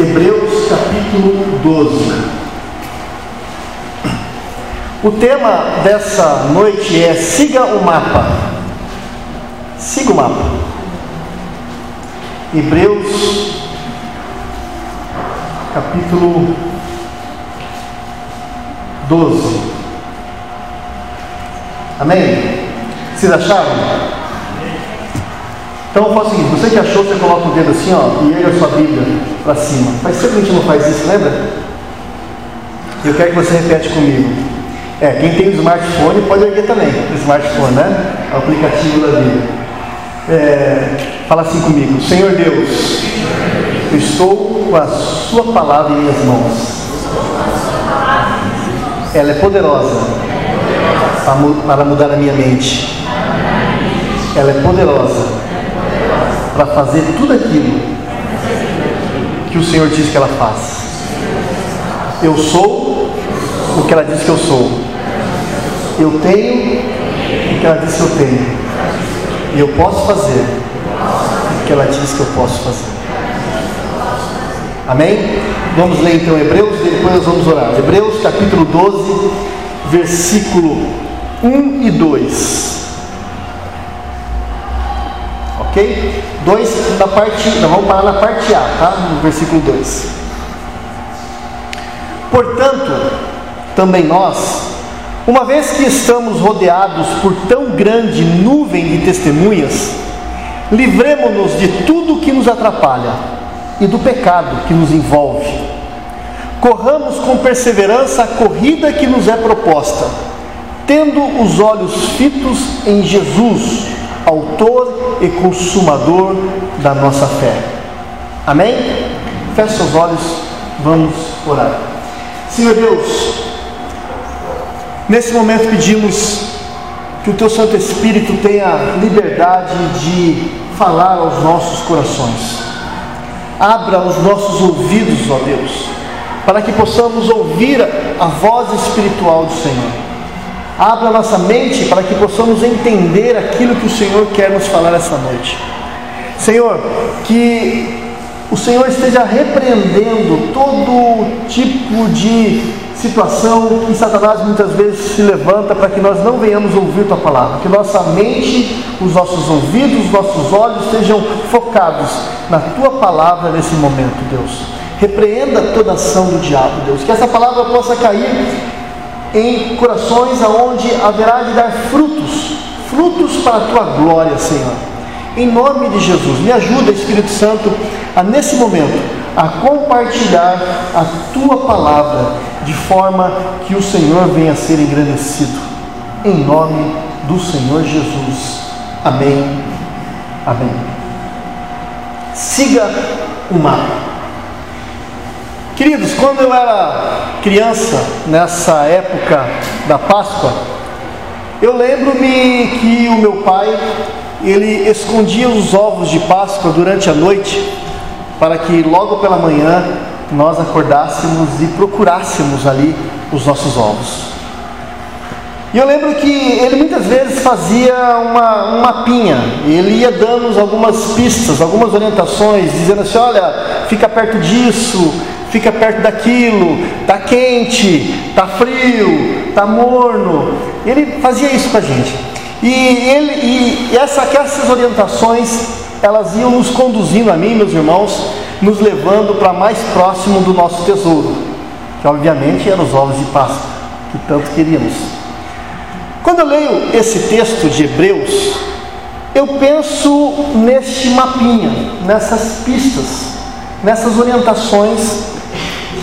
Hebreus capítulo 12. O tema dessa noite é Siga o mapa. Siga o mapa. Hebreus capítulo 12. Amém? Vocês acharam? Então faço o seguinte, você que achou, você coloca o dedo assim, ó, e erga a sua Bíblia para cima. Faz tempo que a gente não faz isso, lembra? Eu quero que você repete comigo. É, quem tem smartphone pode erguer também, smartphone, né? O aplicativo da Bíblia. É, fala assim comigo, Senhor Deus, eu estou com a sua palavra em minhas mãos. Ela é poderosa para mudar a minha mente. Ela é poderosa para fazer tudo aquilo que o Senhor diz que ela faz. Eu sou o que ela diz que eu sou. Eu tenho o que ela diz que eu tenho. E eu posso fazer o que ela diz que eu posso fazer. Amém? Vamos ler então Hebreus e depois nós vamos orar. Hebreus capítulo 12, versículo 1 e 2 ok? 2 da parte, nós vamos parar na parte A, tá? No versículo 2. Portanto, também nós, uma vez que estamos rodeados por tão grande nuvem de testemunhas, livremos-nos de tudo que nos atrapalha e do pecado que nos envolve. Corramos com perseverança a corrida que nos é proposta, tendo os olhos fitos em Jesus autor e consumador da nossa fé. Amém? Feche seus olhos, vamos orar. Senhor Deus, nesse momento pedimos que o Teu Santo Espírito tenha liberdade de falar aos nossos corações. Abra os nossos ouvidos, ó Deus, para que possamos ouvir a voz espiritual do Senhor Abra nossa mente para que possamos entender aquilo que o Senhor quer nos falar essa noite. Senhor, que o Senhor esteja repreendendo todo tipo de situação que Satanás muitas vezes se levanta para que nós não venhamos ouvir tua palavra, que nossa mente, os nossos ouvidos, os nossos olhos estejam focados na tua palavra nesse momento, Deus. Repreenda toda ação do diabo, Deus, que essa palavra possa cair em corações aonde haverá de dar frutos, frutos para a tua glória, Senhor. Em nome de Jesus, me ajuda, Espírito Santo, a nesse momento a compartilhar a tua palavra de forma que o Senhor venha a ser engrandecido. Em nome do Senhor Jesus. Amém. Amém. Siga o mapa. Queridos, quando eu era criança, nessa época da Páscoa, eu lembro-me que o meu pai, ele escondia os ovos de Páscoa durante a noite, para que logo pela manhã nós acordássemos e procurássemos ali os nossos ovos. E eu lembro que ele muitas vezes fazia uma, um mapinha, ele ia dando algumas pistas, algumas orientações, dizendo assim: olha, fica perto disso, fica perto daquilo, tá quente, tá frio, tá morno. Ele fazia isso com a gente. E, ele, e essa, essas orientações, elas iam nos conduzindo a mim, meus irmãos, nos levando para mais próximo do nosso tesouro, que obviamente eram os ovos de Páscoa, que tanto queríamos. Quando eu leio esse texto de Hebreus, eu penso neste mapinha, nessas pistas, nessas orientações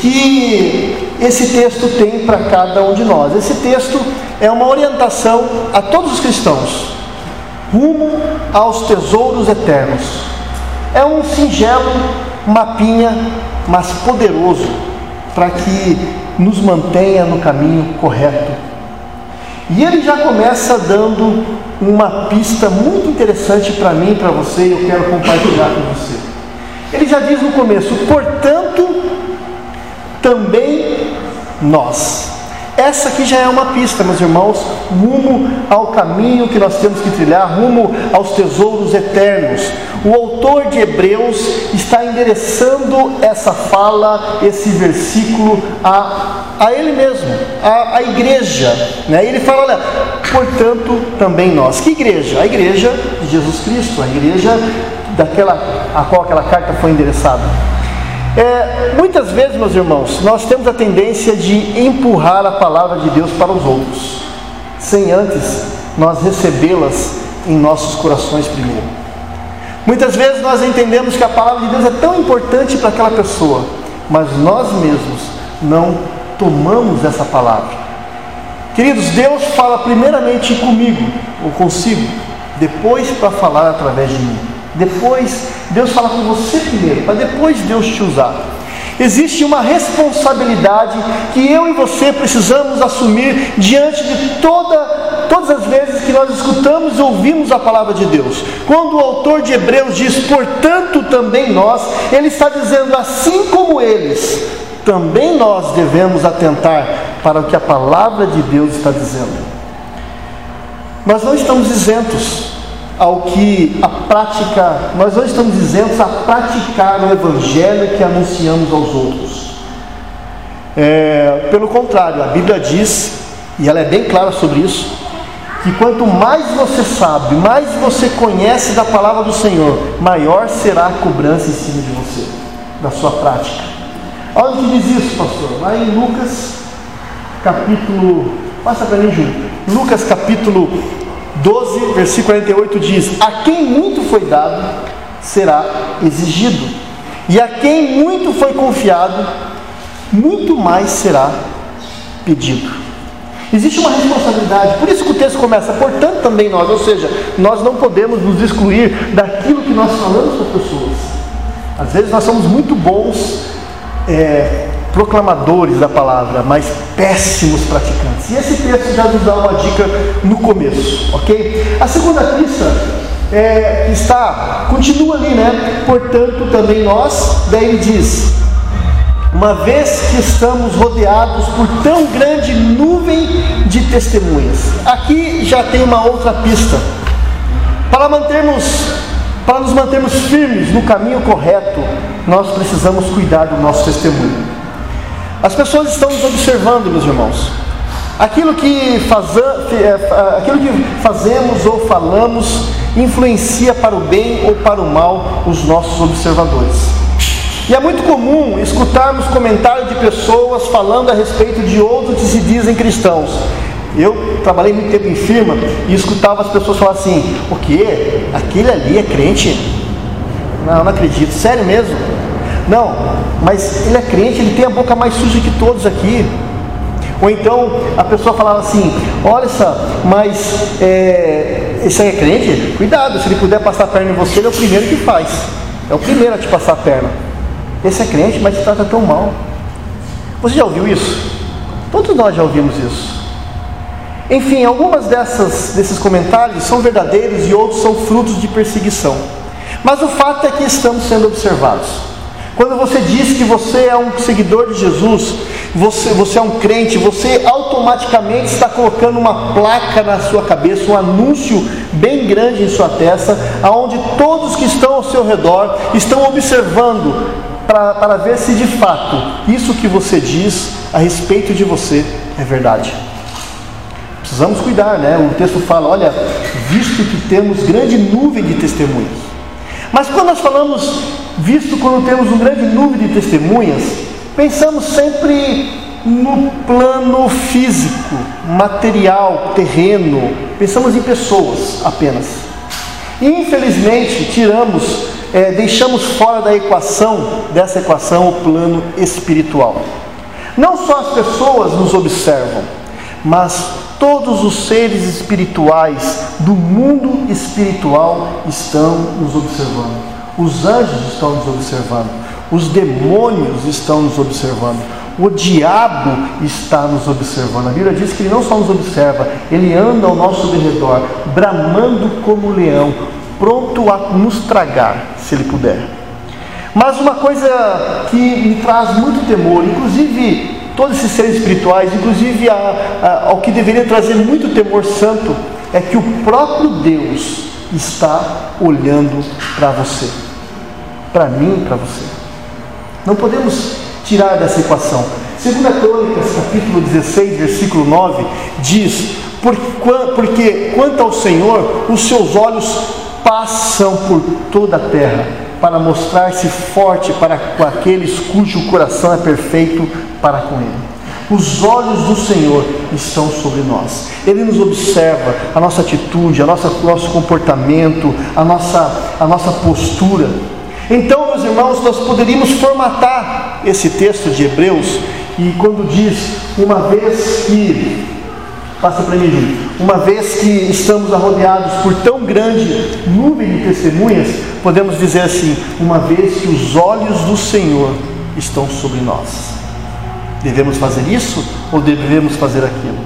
que esse texto tem para cada um de nós. Esse texto é uma orientação a todos os cristãos, rumo aos tesouros eternos. É um singelo mapinha, mas poderoso, para que nos mantenha no caminho correto. E ele já começa dando uma pista muito interessante para mim para você, e eu quero compartilhar com você. Ele já diz no começo: portanto, também nós. Essa aqui já é uma pista, meus irmãos, rumo ao caminho que nós temos que trilhar, rumo aos tesouros eternos. O autor de Hebreus está endereçando essa fala, esse versículo a, a ele mesmo, a, a igreja. Né? Ele fala: olha, portanto, também nós. Que igreja? A igreja de Jesus Cristo, a igreja daquela a qual aquela carta foi endereçada. É, muitas vezes, meus irmãos, nós temos a tendência de empurrar a palavra de Deus para os outros, sem antes nós recebê-las em nossos corações primeiro. Muitas vezes nós entendemos que a palavra de Deus é tão importante para aquela pessoa, mas nós mesmos não tomamos essa palavra. Queridos, Deus fala primeiramente comigo ou consigo, depois para falar através de mim. Depois, Deus fala com você primeiro, para depois Deus te usar. Existe uma responsabilidade que eu e você precisamos assumir diante de toda, todas as vezes que nós escutamos e ouvimos a palavra de Deus. Quando o autor de Hebreus diz, portanto também nós, ele está dizendo, assim como eles, também nós devemos atentar para o que a palavra de Deus está dizendo. Nós não estamos isentos ao que a prática, nós não estamos isentos a praticar o evangelho que anunciamos aos outros. É, pelo contrário, a Bíblia diz, e ela é bem clara sobre isso, que quanto mais você sabe, mais você conhece da palavra do Senhor, maior será a cobrança em cima de você, da sua prática. Olha o que diz isso, pastor. Lá em Lucas, capítulo. Passa para mim junto. Lucas, capítulo 12, versículo 48 diz: A quem muito foi dado, será exigido, e a quem muito foi confiado, muito mais será pedido. Existe uma responsabilidade, por isso que o texto começa, portanto também nós, ou seja, nós não podemos nos excluir daquilo que nós falamos para as pessoas. Às vezes nós somos muito bons é, proclamadores da palavra, mas péssimos praticantes. E esse texto já nos dá uma dica no começo, ok? A segunda pista é, está, continua ali, né? Portanto, também nós, daí ele diz: uma vez que estamos rodeados por tão grande nuvem de testemunhas. Aqui já tem uma outra pista. Para mantermos para nos mantermos firmes no caminho correto, nós precisamos cuidar do nosso testemunho. As pessoas estão nos observando, meus irmãos. Aquilo que, é, aquilo que fazemos ou falamos influencia para o bem ou para o mal os nossos observadores. E é muito comum escutarmos comentários de pessoas falando a respeito de outros que se dizem cristãos. Eu trabalhei muito tempo em firma e escutava as pessoas falar assim: o que? Aquele ali é crente? Não, não acredito. Sério mesmo? Não, mas ele é crente, ele tem a boca mais suja que todos aqui. Ou então a pessoa falava assim: Olha só, mas é, esse aí é crente? Cuidado, se ele puder passar a perna em você, ele é o primeiro que faz. É o primeiro a te passar a perna. Esse é crente, mas te trata tão mal. Você já ouviu isso? Todos nós já ouvimos isso. Enfim, algumas dessas, desses comentários são verdadeiros e outros são frutos de perseguição. Mas o fato é que estamos sendo observados. Quando você diz que você é um seguidor de Jesus, você, você é um crente, você automaticamente está colocando uma placa na sua cabeça, um anúncio bem grande em sua testa, aonde todos que estão ao seu redor estão observando para, para ver se de fato isso que você diz a respeito de você é verdade. Precisamos cuidar, né? O texto fala: olha, visto que temos grande nuvem de testemunhos. Mas quando nós falamos, visto quando temos um grande número de testemunhas, pensamos sempre no plano físico, material, terreno, pensamos em pessoas apenas. E, infelizmente, tiramos, é, deixamos fora da equação, dessa equação, o plano espiritual. Não só as pessoas nos observam, mas Todos os seres espirituais do mundo espiritual estão nos observando. Os anjos estão nos observando. Os demônios estão nos observando. O diabo está nos observando. A Bíblia diz que ele não só nos observa, ele anda ao nosso redor, bramando como leão, pronto a nos tragar, se ele puder. Mas uma coisa que me traz muito temor, inclusive todos esses seres espirituais, inclusive a, a, ao que deveria trazer muito temor santo, é que o próprio Deus está olhando para você, para mim e para você. Não podemos tirar dessa equação. Segunda Crônicas, capítulo 16, versículo 9, diz: Porque quanto ao Senhor, os seus olhos passam por toda a terra, para mostrar-se forte para aqueles cujo coração é perfeito para com Ele. Os olhos do Senhor estão sobre nós. Ele nos observa a nossa atitude, a nossa, nosso comportamento, a nossa, a nossa postura. Então, meus irmãos, nós poderíamos formatar esse texto de Hebreus e quando diz, uma vez que, passa para mim, uma vez que estamos arrodeados por tão grande nuvem de testemunhas, podemos dizer assim, uma vez que os olhos do Senhor estão sobre nós. Devemos fazer isso ou devemos fazer aquilo?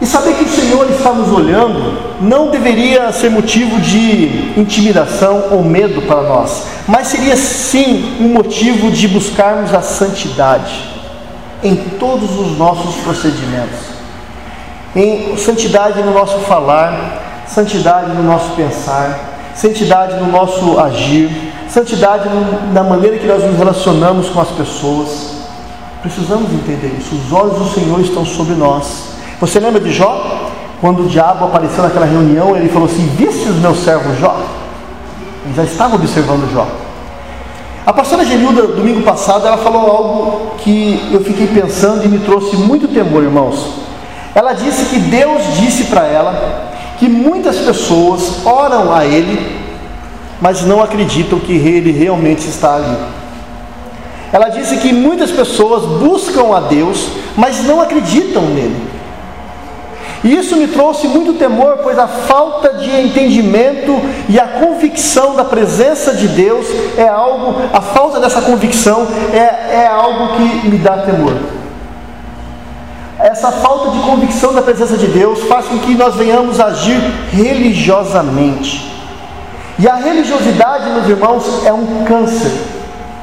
E saber que o Senhor está nos olhando não deveria ser motivo de intimidação ou medo para nós, mas seria sim um motivo de buscarmos a santidade em todos os nossos procedimentos. Em santidade no nosso falar, santidade no nosso pensar, santidade no nosso agir, santidade na maneira que nós nos relacionamos com as pessoas. Precisamos entender isso. Os olhos do Senhor estão sobre nós. Você lembra de Jó? Quando o diabo apareceu naquela reunião, ele falou assim: Viste os meus servos Jó? Ele já estava observando Jó. A pastora Genilda, domingo passado, ela falou algo que eu fiquei pensando e me trouxe muito temor, irmãos. Ela disse que Deus disse para ela que muitas pessoas oram a Ele, mas não acreditam que Ele realmente está ali. Ela disse que muitas pessoas buscam a Deus, mas não acreditam nele. E isso me trouxe muito temor, pois a falta de entendimento e a convicção da presença de Deus é algo, a falta dessa convicção é, é algo que me dá temor. Essa falta de convicção da presença de Deus faz com que nós venhamos agir religiosamente. E a religiosidade, meus irmãos, é um câncer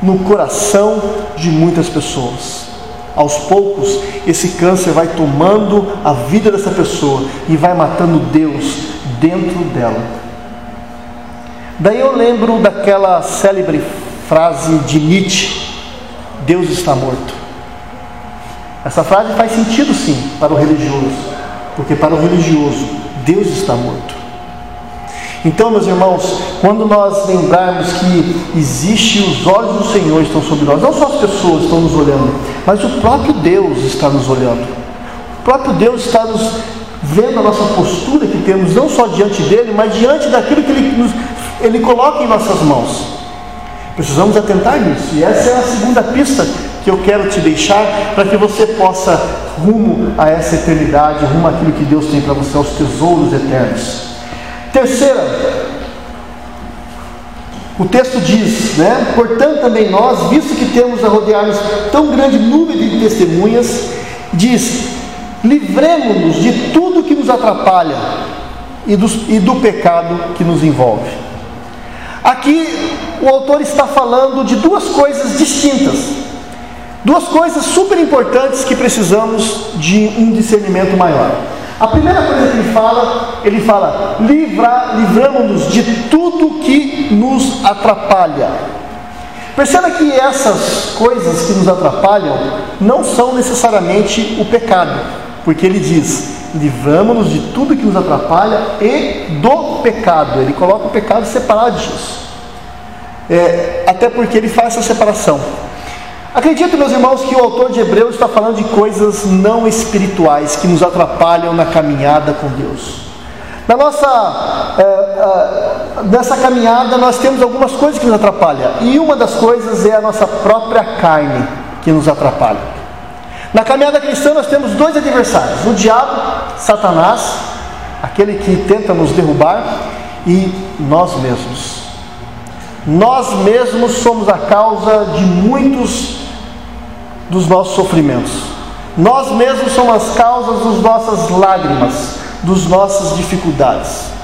no coração de muitas pessoas. Aos poucos, esse câncer vai tomando a vida dessa pessoa e vai matando Deus dentro dela. Daí eu lembro daquela célebre frase de Nietzsche: Deus está morto. Essa frase faz sentido sim para o religioso, porque para o religioso, Deus está morto. Então, meus irmãos, quando nós lembrarmos que existe os olhos do Senhor estão sobre nós, não só as pessoas estão nos olhando, mas o próprio Deus está nos olhando. O próprio Deus está nos vendo a nossa postura que temos, não só diante dele, mas diante daquilo que ele, nos, ele coloca em nossas mãos. Precisamos atentar nisso. E essa é a segunda pista que eu quero te deixar para que você possa rumo a essa eternidade, rumo àquilo que Deus tem para você, aos tesouros eternos. Terceira, o texto diz, né? Portanto, também nós, visto que temos a rodear-nos tão grande nuvem de testemunhas, diz: livremos-nos de tudo que nos atrapalha e, dos, e do pecado que nos envolve. Aqui o autor está falando de duas coisas distintas, duas coisas super importantes que precisamos de um discernimento maior. A primeira coisa que ele fala, ele fala: livra, livramos-nos de tudo que nos atrapalha. Perceba que essas coisas que nos atrapalham não são necessariamente o pecado, porque ele diz: livramos-nos de tudo que nos atrapalha e do pecado. Ele coloca o pecado separado disso. É, até porque ele faz essa separação. Acredito, meus irmãos, que o autor de Hebreus está falando de coisas não espirituais que nos atrapalham na caminhada com Deus. Na nossa é, é, nessa caminhada nós temos algumas coisas que nos atrapalham e uma das coisas é a nossa própria carne que nos atrapalha. Na caminhada cristã nós temos dois adversários: o diabo, Satanás, aquele que tenta nos derrubar, e nós mesmos. Nós mesmos somos a causa de muitos dos nossos sofrimentos. Nós mesmos somos as causas das nossas lágrimas, das nossas dificuldades.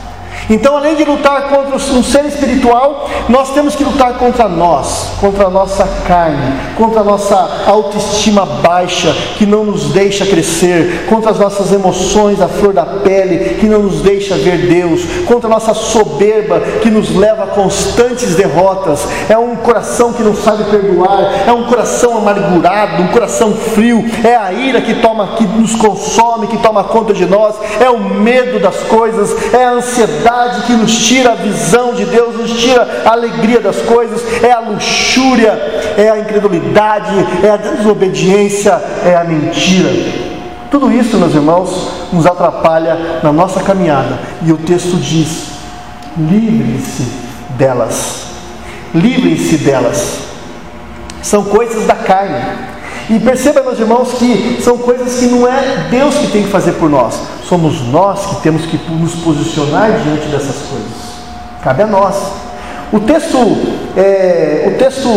Então, além de lutar contra um ser espiritual, nós temos que lutar contra nós. contra a nossa carne, contra a nossa autoestima baixa que não nos deixa crescer, contra as nossas emoções à flor da pele que não nos deixa ver Deus, contra a nossa soberba que nos leva a constantes derrotas. É um coração que não sabe perdoar, é um coração amargurado, um coração frio, é a ira que toma que nos consome, que toma conta de nós, é o medo das coisas, é a ansiedade que nos tira a visão de Deus, nos tira a alegria das coisas, é a luxúria, é a incredulidade, é a desobediência, é a mentira. Tudo isso, meus irmãos, nos atrapalha na nossa caminhada. E o texto diz: livrem-se delas. Livrem-se delas. São coisas da carne. E perceba, meus irmãos, que são coisas que não é Deus que tem que fazer por nós, somos nós que temos que nos posicionar diante dessas coisas. Cabe a nós. O texto, é, o texto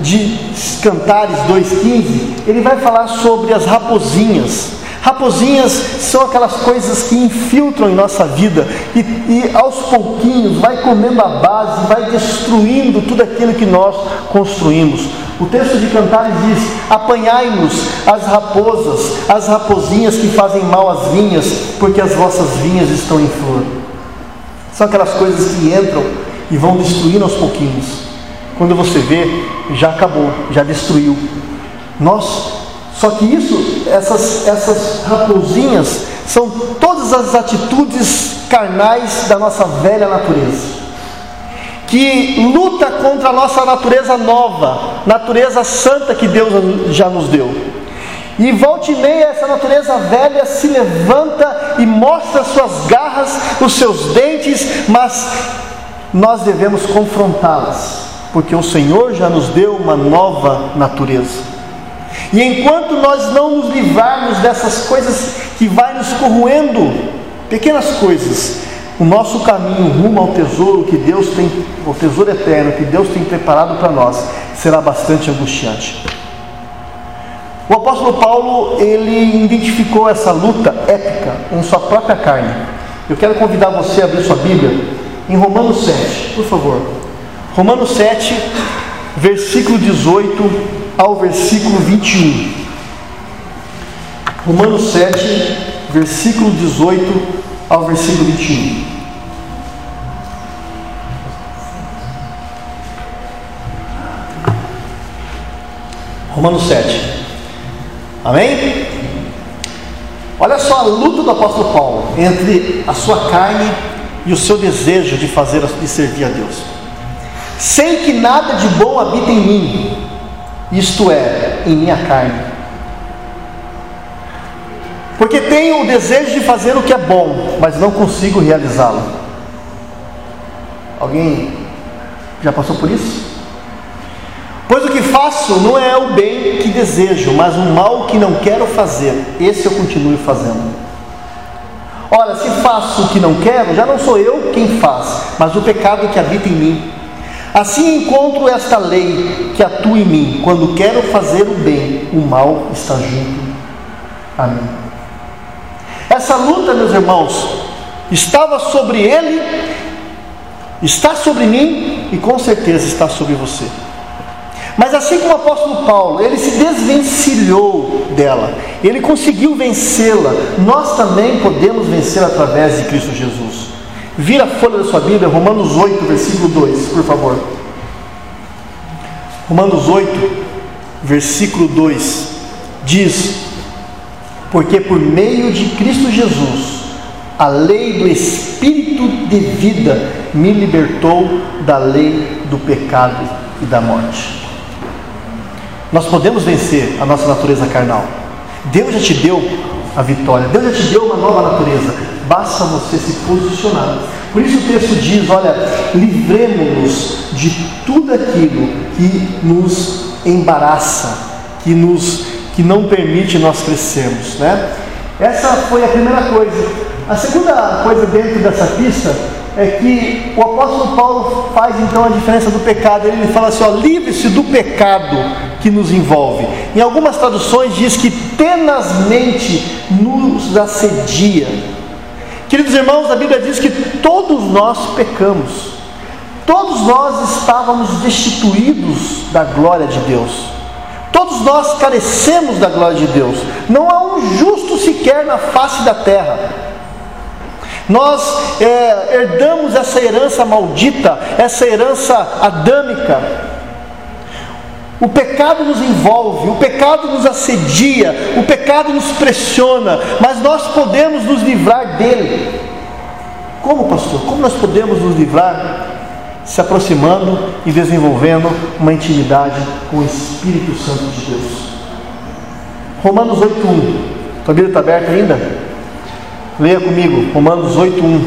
de Cantares 2,15, ele vai falar sobre as raposinhas. Raposinhas são aquelas coisas que infiltram em nossa vida e, e, aos pouquinhos vai comendo a base, vai destruindo tudo aquilo que nós construímos. O texto de Cantares diz: Apanhai-nos as raposas, as raposinhas que fazem mal às vinhas, porque as vossas vinhas estão em flor. São aquelas coisas que entram e vão destruindo aos pouquinhos. Quando você vê, já acabou, já destruiu. Nós, só que isso, essas, essas raposinhas, são todas as atitudes carnais da nossa velha natureza que luta contra a nossa natureza nova, natureza santa que Deus já nos deu. E volta e meia, essa natureza velha se levanta e mostra suas garras, os seus dentes, mas nós devemos confrontá-las, porque o Senhor já nos deu uma nova natureza. E enquanto nós não nos livrarmos dessas coisas que vai nos corroendo, pequenas coisas, o nosso caminho rumo ao tesouro que Deus tem, o tesouro eterno que Deus tem preparado para nós, será bastante angustiante. O apóstolo Paulo, ele identificou essa luta épica em sua própria carne. Eu quero convidar você a abrir sua Bíblia em Romanos 7, por favor. Romanos 7, versículo 18 ao versículo 21. Romanos 7, versículo 18 ao versículo 21. Romanos 7. Amém? Olha só a luta do apóstolo Paulo entre a sua carne e o seu desejo de fazer de servir a Deus. Sei que nada de bom habita em mim, isto é, em minha carne porque tenho o desejo de fazer o que é bom, mas não consigo realizá-lo. Alguém já passou por isso? Pois o que faço não é o bem que desejo, mas o mal que não quero fazer, esse eu continuo fazendo. Ora, se faço o que não quero, já não sou eu quem faz, mas o pecado que habita em mim. Assim encontro esta lei que atua em mim. Quando quero fazer o bem, o mal está junto a mim. Essa luta, meus irmãos, estava sobre ele, está sobre mim e com certeza está sobre você. Mas assim como o apóstolo Paulo, ele se desvencilhou dela, ele conseguiu vencê-la, nós também podemos vencer através de Cristo Jesus. Vira a folha da sua Bíblia, Romanos 8, versículo 2, por favor. Romanos 8, versículo 2 diz: porque por meio de Cristo Jesus, a lei do Espírito de vida me libertou da lei do pecado e da morte. Nós podemos vencer a nossa natureza carnal. Deus já te deu a vitória, Deus já te deu uma nova natureza. Basta você se posicionar. Por isso o texto diz: olha, livremos-nos de tudo aquilo que nos embaraça, que nos que não permite nós crescermos, né? Essa foi a primeira coisa. A segunda coisa dentro dessa pista é que o apóstolo Paulo faz então a diferença do pecado. Ele fala assim: ó, livre-se do pecado que nos envolve. Em algumas traduções diz que tenazmente nos assedia. Queridos irmãos, a Bíblia diz que todos nós pecamos. Todos nós estávamos destituídos da glória de Deus. Todos nós carecemos da glória de Deus. Não há um justo sequer na face da terra. Nós é, herdamos essa herança maldita, essa herança adâmica. O pecado nos envolve, o pecado nos assedia, o pecado nos pressiona, mas nós podemos nos livrar dele. Como, pastor? Como nós podemos nos livrar? Se aproximando e desenvolvendo uma intimidade com o Espírito Santo de Deus. Romanos 8:1. Tua Bíblia está aberta ainda? Leia comigo, Romanos 8:1.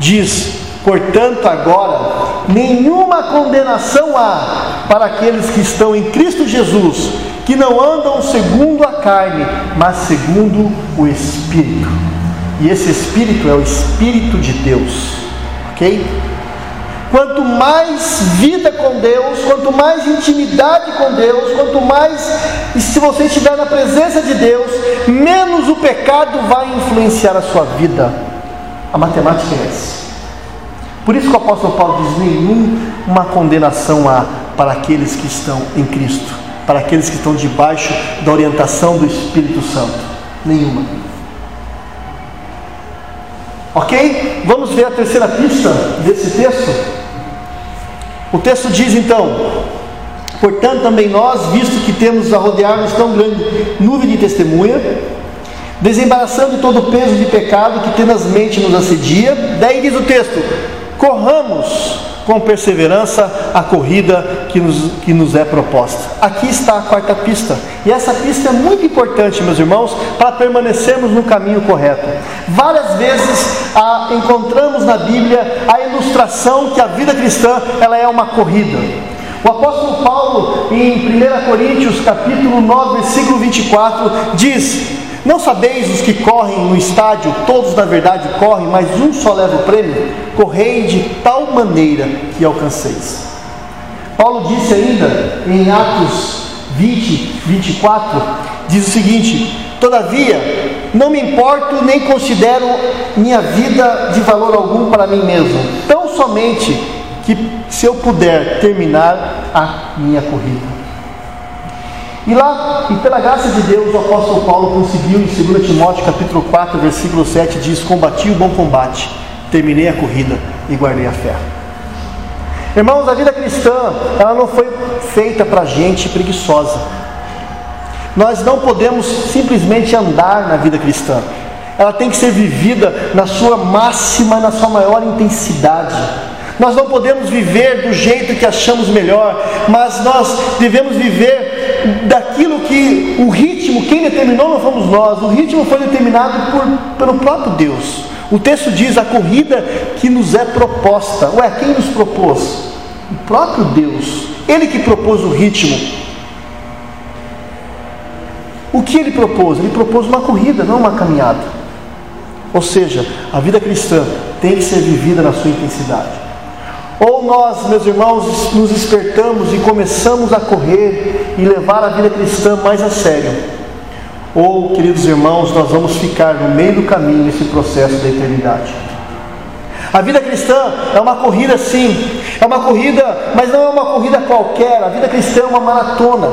Diz: Portanto, agora nenhuma condenação há para aqueles que estão em Cristo Jesus, que não andam segundo a carne, mas segundo o Espírito. E esse Espírito é o Espírito de Deus, ok? Quanto mais vida com Deus, quanto mais intimidade com Deus, quanto mais, se você estiver na presença de Deus, menos o pecado vai influenciar a sua vida. A matemática é essa. Por isso que o apóstolo Paulo diz: nenhuma condenação há para aqueles que estão em Cristo, para aqueles que estão debaixo da orientação do Espírito Santo. Nenhuma. Ok? Vamos ver a terceira pista desse texto. O texto diz então: Portanto, também nós, visto que temos a rodear-nos tão grande nuvem de testemunha, desembaraçando todo o peso de pecado que tenazmente nos assedia, daí diz o texto: corramos com perseverança a corrida que nos, que nos é proposta. Aqui está a quarta pista. E essa pista é muito importante, meus irmãos, para permanecermos no caminho correto. Várias vezes a, encontramos na Bíblia a ilustração que a vida cristã ela é uma corrida. O apóstolo Paulo, em 1 Coríntios capítulo 9, versículo 24, diz: não sabeis os que correm no estádio, todos na verdade correm, mas um só leva o prêmio? Correi de tal maneira que alcanceis. Paulo disse ainda em Atos 20, 24, diz o seguinte: Todavia, não me importo nem considero minha vida de valor algum para mim mesmo, tão somente que se eu puder terminar a minha corrida. E lá, e pela graça de Deus, o apóstolo Paulo conseguiu, em 2 Timóteo capítulo 4, versículo 7, diz: Combati o bom combate, terminei a corrida e guardei a fé. Irmãos, a vida cristã, ela não foi feita para gente preguiçosa. Nós não podemos simplesmente andar na vida cristã. Ela tem que ser vivida na sua máxima, na sua maior intensidade. Nós não podemos viver do jeito que achamos melhor, mas nós devemos viver daquilo que o ritmo, quem determinou não fomos nós, o ritmo foi determinado por, pelo próprio Deus. O texto diz a corrida que nos é proposta. Ué, quem nos propôs? O próprio Deus. Ele que propôs o ritmo. O que ele propôs? Ele propôs uma corrida, não uma caminhada. Ou seja, a vida cristã tem que ser vivida na sua intensidade. Ou nós, meus irmãos, nos despertamos e começamos a correr e levar a vida cristã mais a sério. Ou, queridos irmãos, nós vamos ficar no meio do caminho nesse processo da eternidade. A vida cristã é uma corrida sim, é uma corrida, mas não é uma corrida qualquer. A vida cristã é uma maratona.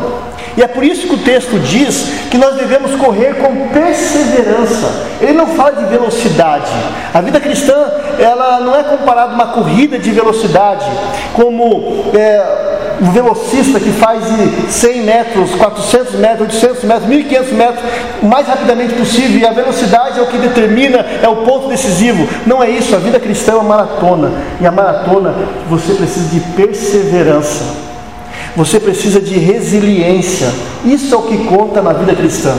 E é por isso que o texto diz que nós devemos correr com perseverança. Ele não fala de velocidade. A vida cristã, ela não é comparada a uma corrida de velocidade, como é, um velocista que faz de 100 metros, 400 metros, 800 metros, 1500 metros, o mais rapidamente possível. E a velocidade é o que determina, é o ponto decisivo. Não é isso. A vida cristã é uma maratona. E a maratona, você precisa de perseverança. Você precisa de resiliência. Isso é o que conta na vida cristã.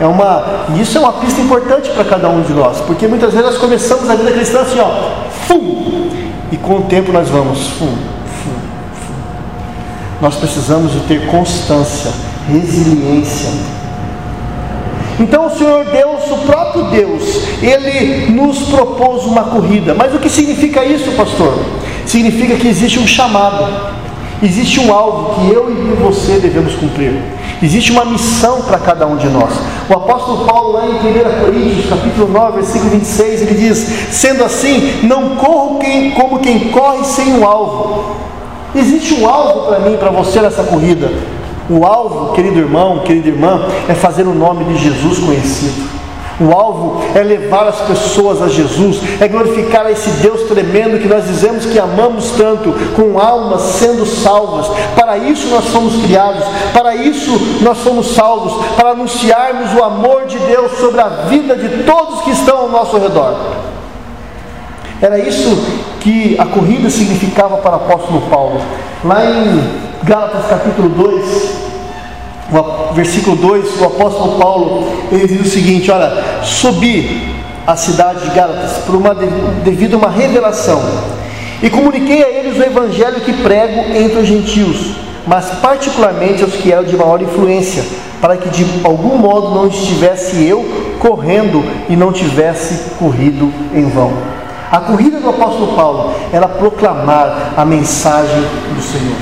É uma, isso é uma pista importante para cada um de nós, porque muitas vezes nós começamos a vida cristã assim, ó, fum, e com o tempo nós vamos, fum. Nós precisamos de ter constância, resiliência. Então o Senhor Deus, o próprio Deus, Ele nos propôs uma corrida. Mas o que significa isso, pastor? Significa que existe um chamado. Existe um alvo que eu e você devemos cumprir. Existe uma missão para cada um de nós. O apóstolo Paulo, lá em 1 Coríntios, capítulo 9, versículo 26, ele diz: Sendo assim, não corro quem, como quem corre sem um alvo. Existe um alvo para mim para você nessa corrida. O alvo, querido irmão, querida irmã, é fazer o nome de Jesus conhecido. O alvo é levar as pessoas a Jesus, é glorificar a esse Deus tremendo que nós dizemos que amamos tanto, com almas sendo salvas. Para isso nós fomos criados, para isso nós somos salvos, para anunciarmos o amor de Deus sobre a vida de todos que estão ao nosso redor. Era isso que a corrida significava para o apóstolo Paulo. Lá em Gálatas capítulo 2, versículo 2, o apóstolo Paulo, ele diz o seguinte: olha, subi à cidade de Gálatas por uma, devido a uma revelação, e comuniquei a eles o evangelho que prego entre os gentios, mas particularmente aos que eram de maior influência, para que de algum modo não estivesse eu correndo e não tivesse corrido em vão. A corrida do apóstolo Paulo era proclamar a mensagem do Senhor.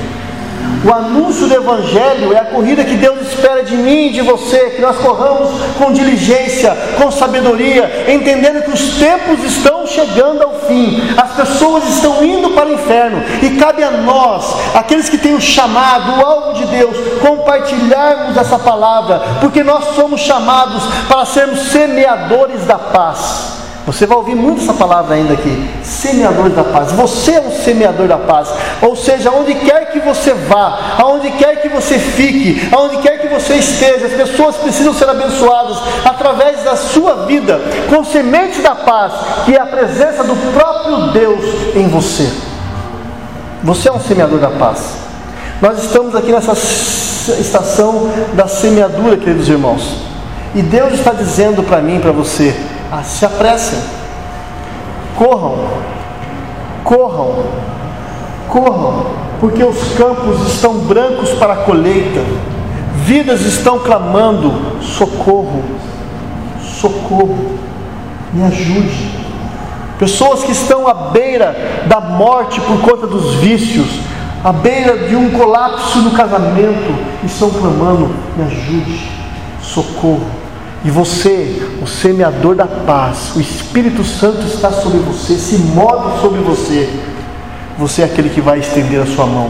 O anúncio do Evangelho é a corrida que Deus espera de mim e de você, que nós corramos com diligência, com sabedoria, entendendo que os tempos estão chegando ao fim, as pessoas estão indo para o inferno, e cabe a nós, aqueles que têm o chamado, o alvo de Deus, compartilharmos essa palavra, porque nós somos chamados para sermos semeadores da paz. Você vai ouvir muito essa palavra ainda aqui. Semeador da paz. Você é um semeador da paz. Ou seja, aonde quer que você vá, aonde quer que você fique, aonde quer que você esteja, as pessoas precisam ser abençoadas através da sua vida, com sementes da paz, que é a presença do próprio Deus em você. Você é um semeador da paz. Nós estamos aqui nessa estação da semeadura, queridos irmãos. E Deus está dizendo para mim, para você, ah, se apressem, corram, corram, corram, porque os campos estão brancos para a colheita, vidas estão clamando: socorro, socorro, me ajude. Pessoas que estão à beira da morte por conta dos vícios, à beira de um colapso no casamento, estão clamando: me ajude, socorro. E você, o semeador da paz, o Espírito Santo está sobre você, se move sobre você. Você é aquele que vai estender a sua mão.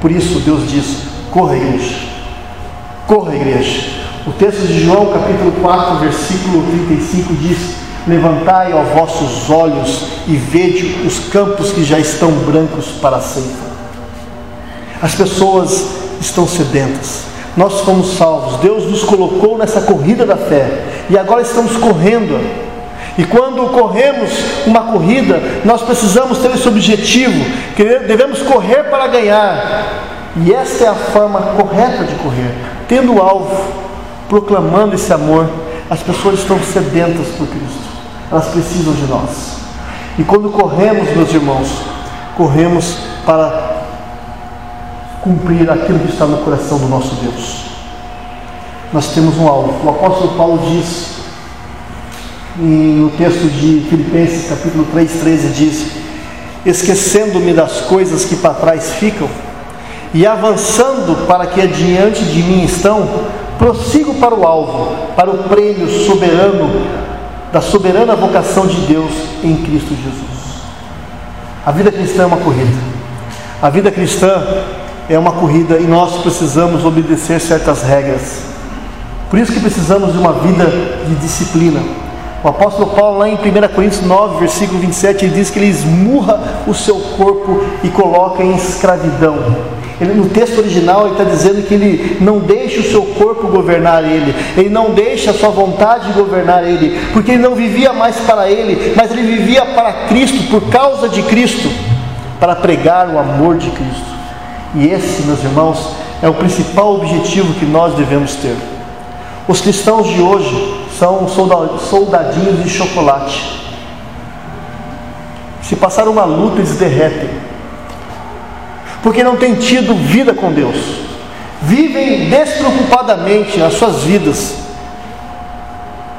Por isso Deus diz: corra, igreja. Corra, igreja. O texto de João, capítulo 4, versículo 35 diz: Levantai os vossos olhos e vede os campos que já estão brancos para ceifa. As pessoas estão sedentas nós fomos salvos. Deus nos colocou nessa corrida da fé e agora estamos correndo. E quando corremos uma corrida, nós precisamos ter esse objetivo, que devemos correr para ganhar. E essa é a forma correta de correr, tendo o alvo, proclamando esse amor. As pessoas estão sedentas por Cristo, elas precisam de nós. E quando corremos, meus irmãos, corremos para cumprir aquilo que está no coração do nosso Deus. Nós temos um alvo. O apóstolo Paulo diz no texto de Filipenses, capítulo 3, 13, diz: Esquecendo-me das coisas que para trás ficam e avançando para que adiante de mim estão, prossigo para o alvo, para o prêmio soberano da soberana vocação de Deus em Cristo Jesus. A vida cristã é uma corrida. A vida cristã é uma corrida e nós precisamos obedecer certas regras. Por isso que precisamos de uma vida de disciplina. O apóstolo Paulo, lá em 1 Coríntios 9, versículo 27, ele diz que ele esmurra o seu corpo e coloca em escravidão. Ele, no texto original, ele está dizendo que ele não deixa o seu corpo governar ele, ele não deixa a sua vontade governar ele, porque ele não vivia mais para ele, mas ele vivia para Cristo, por causa de Cristo, para pregar o amor de Cristo. E esse, meus irmãos, é o principal objetivo que nós devemos ter. Os cristãos de hoje são soldadinhos de chocolate. Se passar uma luta, eles derretem. Porque não têm tido vida com Deus. Vivem despreocupadamente as suas vidas.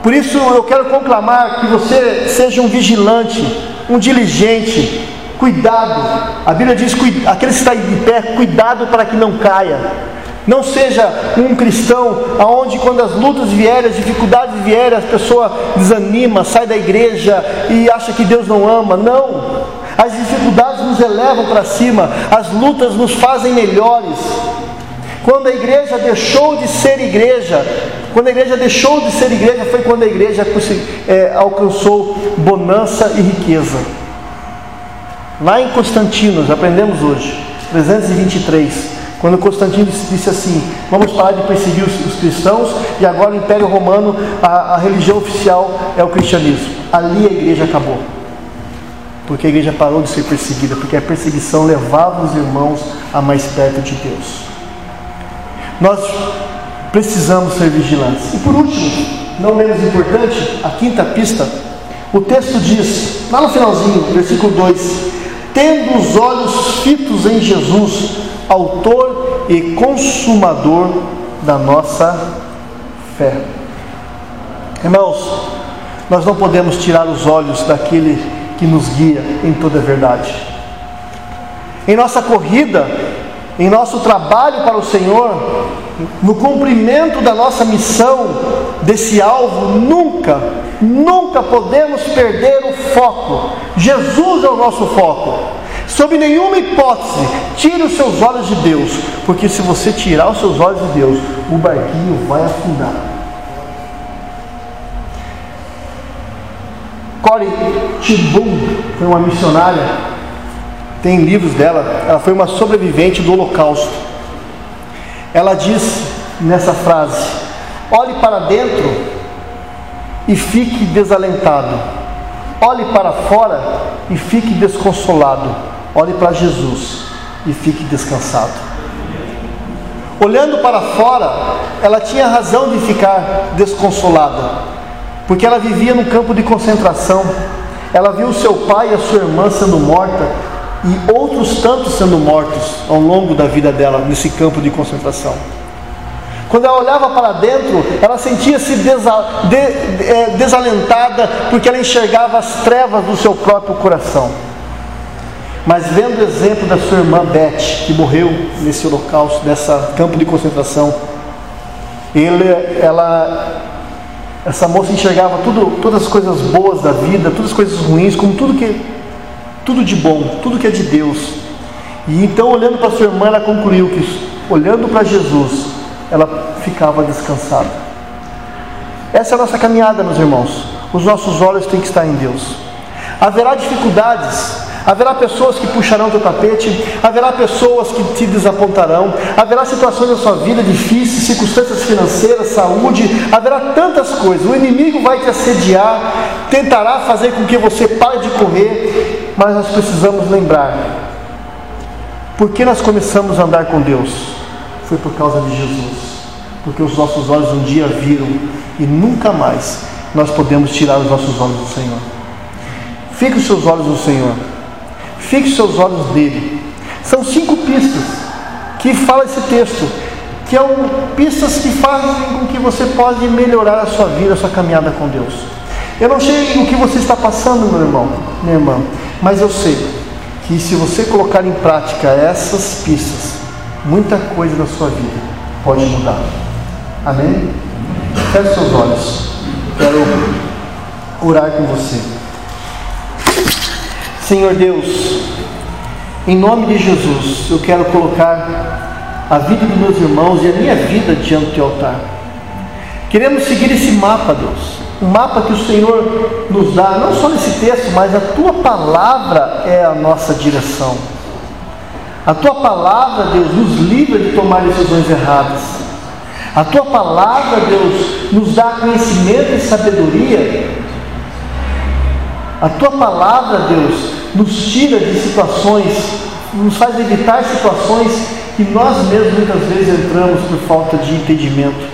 Por isso eu quero conclamar que você seja um vigilante, um diligente, Cuidado, a Bíblia diz: aquele que está de pé, cuidado para que não caia. Não seja um cristão aonde quando as lutas vierem, as dificuldades vierem, a pessoa desanima, sai da igreja e acha que Deus não ama. Não. As dificuldades nos elevam para cima, as lutas nos fazem melhores. Quando a igreja deixou de ser igreja, quando a igreja deixou de ser igreja, foi quando a igreja é, alcançou bonança e riqueza. Lá em Constantino, aprendemos hoje, 323, quando Constantino disse assim: vamos parar de perseguir os, os cristãos e agora o Império Romano, a, a religião oficial é o cristianismo. Ali a igreja acabou. Porque a igreja parou de ser perseguida, porque a perseguição levava os irmãos a mais perto de Deus. Nós precisamos ser vigilantes. E por último, não menos importante, a quinta pista, o texto diz, lá no finalzinho, versículo 2: tendo os olhos fitos em Jesus, Autor e Consumador da nossa fé. Irmãos, nós não podemos tirar os olhos daquele que nos guia em toda a verdade. Em nossa corrida, em nosso trabalho para o Senhor, no cumprimento da nossa missão, desse alvo, nunca, nunca podemos perder o foco. Jesus é o nosso foco. Sob nenhuma hipótese, tire os seus olhos de Deus, porque se você tirar os seus olhos de Deus, o barquinho vai afundar. Corey Tibum foi uma missionária tem livros dela, ela foi uma sobrevivente do Holocausto. Ela diz nessa frase: olhe para dentro e fique desalentado, olhe para fora e fique desconsolado, olhe para Jesus e fique descansado. Olhando para fora, ela tinha razão de ficar desconsolada, porque ela vivia num campo de concentração. Ela viu seu pai e a sua irmã sendo morta e outros tantos sendo mortos ao longo da vida dela nesse campo de concentração. Quando ela olhava para dentro, ela sentia-se desa, de, é, desalentada porque ela enxergava as trevas do seu próprio coração. Mas vendo o exemplo da sua irmã Beth, que morreu nesse holocausto, nessa campo de concentração, ele, ela, essa moça enxergava tudo, todas as coisas boas da vida, todas as coisas ruins, como tudo que tudo de bom, tudo que é de Deus. E então, olhando para sua irmã, ela concluiu que, olhando para Jesus, ela ficava descansada. Essa é a nossa caminhada, meus irmãos. Os nossos olhos têm que estar em Deus. Haverá dificuldades, haverá pessoas que puxarão teu tapete, haverá pessoas que te desapontarão, haverá situações na sua vida difíceis, circunstâncias financeiras, saúde, haverá tantas coisas. O inimigo vai te assediar, tentará fazer com que você pare de correr, mas nós precisamos lembrar: por que nós começamos a andar com Deus? Foi por causa de Jesus. Porque os nossos olhos um dia viram e nunca mais nós podemos tirar os nossos olhos do Senhor. Fique os seus olhos no Senhor. Fique os seus olhos nele. São cinco pistas que fala esse texto, que são pistas que fazem com que você pode melhorar a sua vida, a sua caminhada com Deus. Eu não sei o que você está passando, meu irmão, minha irmã. Mas eu sei que se você colocar em prática essas pistas, muita coisa na sua vida pode mudar. Amém? Feche seus olhos. Quero orar com você. Senhor Deus, em nome de Jesus, eu quero colocar a vida dos meus irmãos e a minha vida diante do altar. Queremos seguir esse mapa, Deus o mapa que o Senhor nos dá, não só nesse texto, mas a tua palavra é a nossa direção. A tua palavra, Deus, nos livra de tomar decisões erradas. A tua palavra, Deus, nos dá conhecimento e sabedoria. A tua palavra, Deus, nos tira de situações, nos faz evitar situações que nós mesmos muitas vezes entramos por falta de entendimento.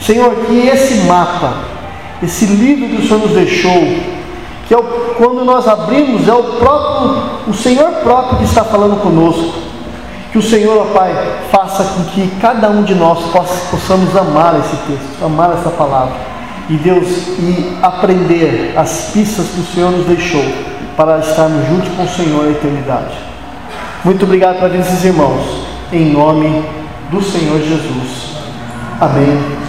Senhor, que esse mapa esse livro que o Senhor nos deixou, que é o, quando nós abrimos, é o próprio, o Senhor próprio que está falando conosco. Que o Senhor, ó Pai, faça com que cada um de nós possa, possamos amar esse texto, amar essa palavra. E Deus, e aprender as pistas que o Senhor nos deixou para estarmos juntos com o Senhor na eternidade. Muito obrigado para esses irmãos, em nome do Senhor Jesus. Amém